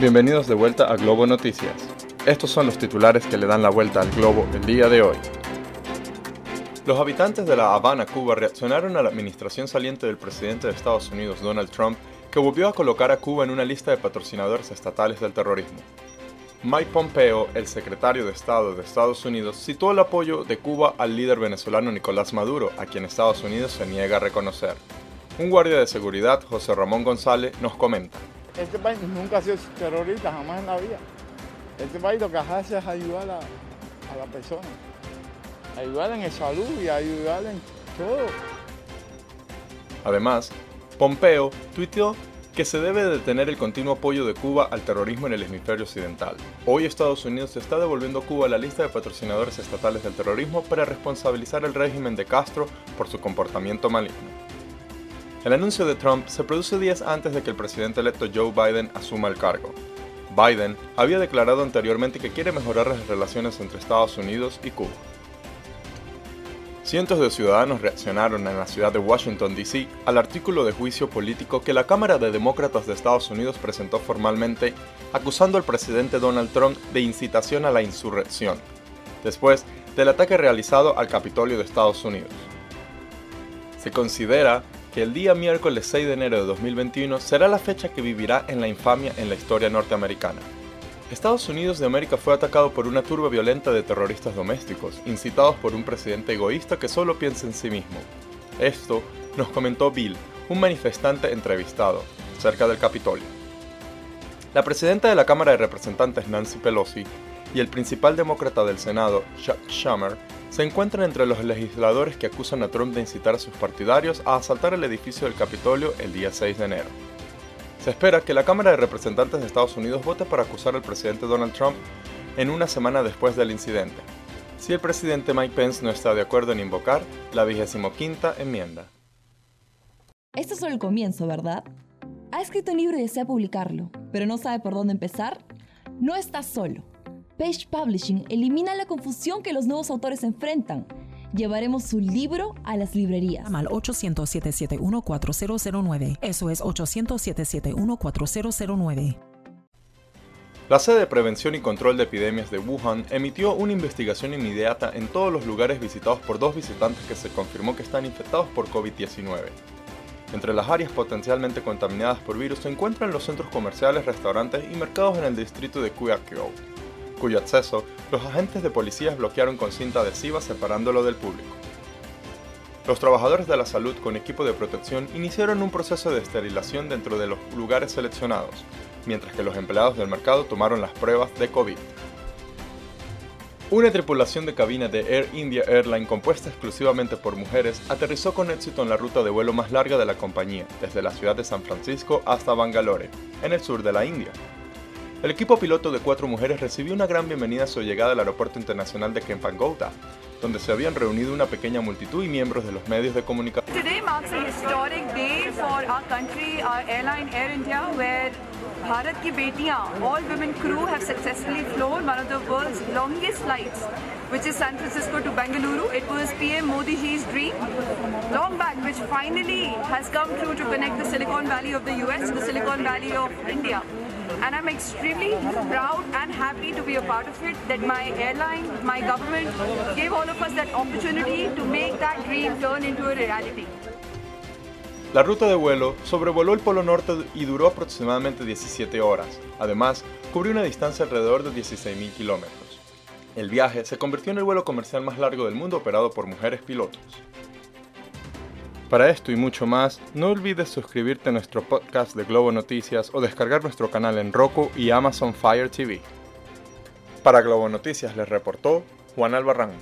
Bienvenidos de vuelta a Globo Noticias. Estos son los titulares que le dan la vuelta al globo el día de hoy. Los habitantes de La Habana, Cuba, reaccionaron a la administración saliente del presidente de Estados Unidos, Donald Trump, que volvió a colocar a Cuba en una lista de patrocinadores estatales del terrorismo. Mike Pompeo, el secretario de Estado de Estados Unidos, citó el apoyo de Cuba al líder venezolano Nicolás Maduro, a quien Estados Unidos se niega a reconocer. Un guardia de seguridad, José Ramón González, nos comenta. Este país nunca ha sido terrorista, jamás en la vida. Este país lo que hace es ayudar a, a la persona. Ayudar en salud y ayudar en todo. Además, Pompeo tuiteó que se debe detener el continuo apoyo de Cuba al terrorismo en el hemisferio occidental. Hoy Estados Unidos está devolviendo a Cuba la lista de patrocinadores estatales del terrorismo para responsabilizar al régimen de Castro por su comportamiento maligno. El anuncio de Trump se produce días antes de que el presidente electo Joe Biden asuma el cargo. Biden había declarado anteriormente que quiere mejorar las relaciones entre Estados Unidos y Cuba. Cientos de ciudadanos reaccionaron en la ciudad de Washington, D.C. al artículo de juicio político que la Cámara de Demócratas de Estados Unidos presentó formalmente acusando al presidente Donald Trump de incitación a la insurrección, después del ataque realizado al Capitolio de Estados Unidos. Se considera que el día miércoles 6 de enero de 2021 será la fecha que vivirá en la infamia en la historia norteamericana. Estados Unidos de América fue atacado por una turba violenta de terroristas domésticos, incitados por un presidente egoísta que solo piensa en sí mismo. Esto nos comentó Bill, un manifestante entrevistado, cerca del Capitolio. La presidenta de la Cámara de Representantes Nancy Pelosi y el principal demócrata del Senado, Chuck Schumer, se encuentran entre los legisladores que acusan a Trump de incitar a sus partidarios a asaltar el edificio del Capitolio el día 6 de enero. Se espera que la Cámara de Representantes de Estados Unidos vote para acusar al presidente Donald Trump en una semana después del incidente, si el presidente Mike Pence no está de acuerdo en invocar la 25 enmienda. Esto es solo el comienzo, ¿verdad? Ha escrito un libro y desea publicarlo, pero no sabe por dónde empezar. No está solo. Page Publishing elimina la confusión que los nuevos autores enfrentan. Llevaremos su libro a las librerías. Llama al 800-771-4009. Eso es 800-771-4009. La sede de Prevención y Control de Epidemias de Wuhan emitió una investigación inmediata en todos los lugares visitados por dos visitantes que se confirmó que están infectados por COVID-19. Entre las áreas potencialmente contaminadas por virus se encuentran los centros comerciales, restaurantes y mercados en el distrito de Kuyakyou cuyo acceso los agentes de policía bloquearon con cinta adhesiva separándolo del público. Los trabajadores de la salud con equipo de protección iniciaron un proceso de esterilización dentro de los lugares seleccionados, mientras que los empleados del mercado tomaron las pruebas de COVID. Una tripulación de cabina de Air India Airline compuesta exclusivamente por mujeres aterrizó con éxito en la ruta de vuelo más larga de la compañía, desde la ciudad de San Francisco hasta Bangalore, en el sur de la India, el equipo piloto de cuatro mujeres recibió una gran bienvenida a su llegada al Aeropuerto Internacional de Kempangouta, donde se habían reunido una pequeña multitud y miembros de los medios de comunicación. Today marks a historic day for our country, our airline Air India, where Bharat ki betiyan, all women crew have successfully flown one of the world's longest flights, which is San Francisco to Bengaluru. It was PM Modi ji's dream, long back, which finally has come true to connect the Silicon Valley of the US to the Silicon Valley of India. And I'm extremely proud and happy to be a part of it. That my airline, my government gave all of us that opportunity to make that dream turn into a reality. La ruta de vuelo sobrevoló el Polo Norte y duró aproximadamente 17 horas. Además, cubrió una distancia alrededor de 16.000 kilómetros. El viaje se convirtió en el vuelo comercial más largo del mundo operado por mujeres pilotos. Para esto y mucho más, no olvides suscribirte a nuestro podcast de Globo Noticias o descargar nuestro canal en Roku y Amazon Fire TV. Para Globo Noticias les reportó Juan Albarrán.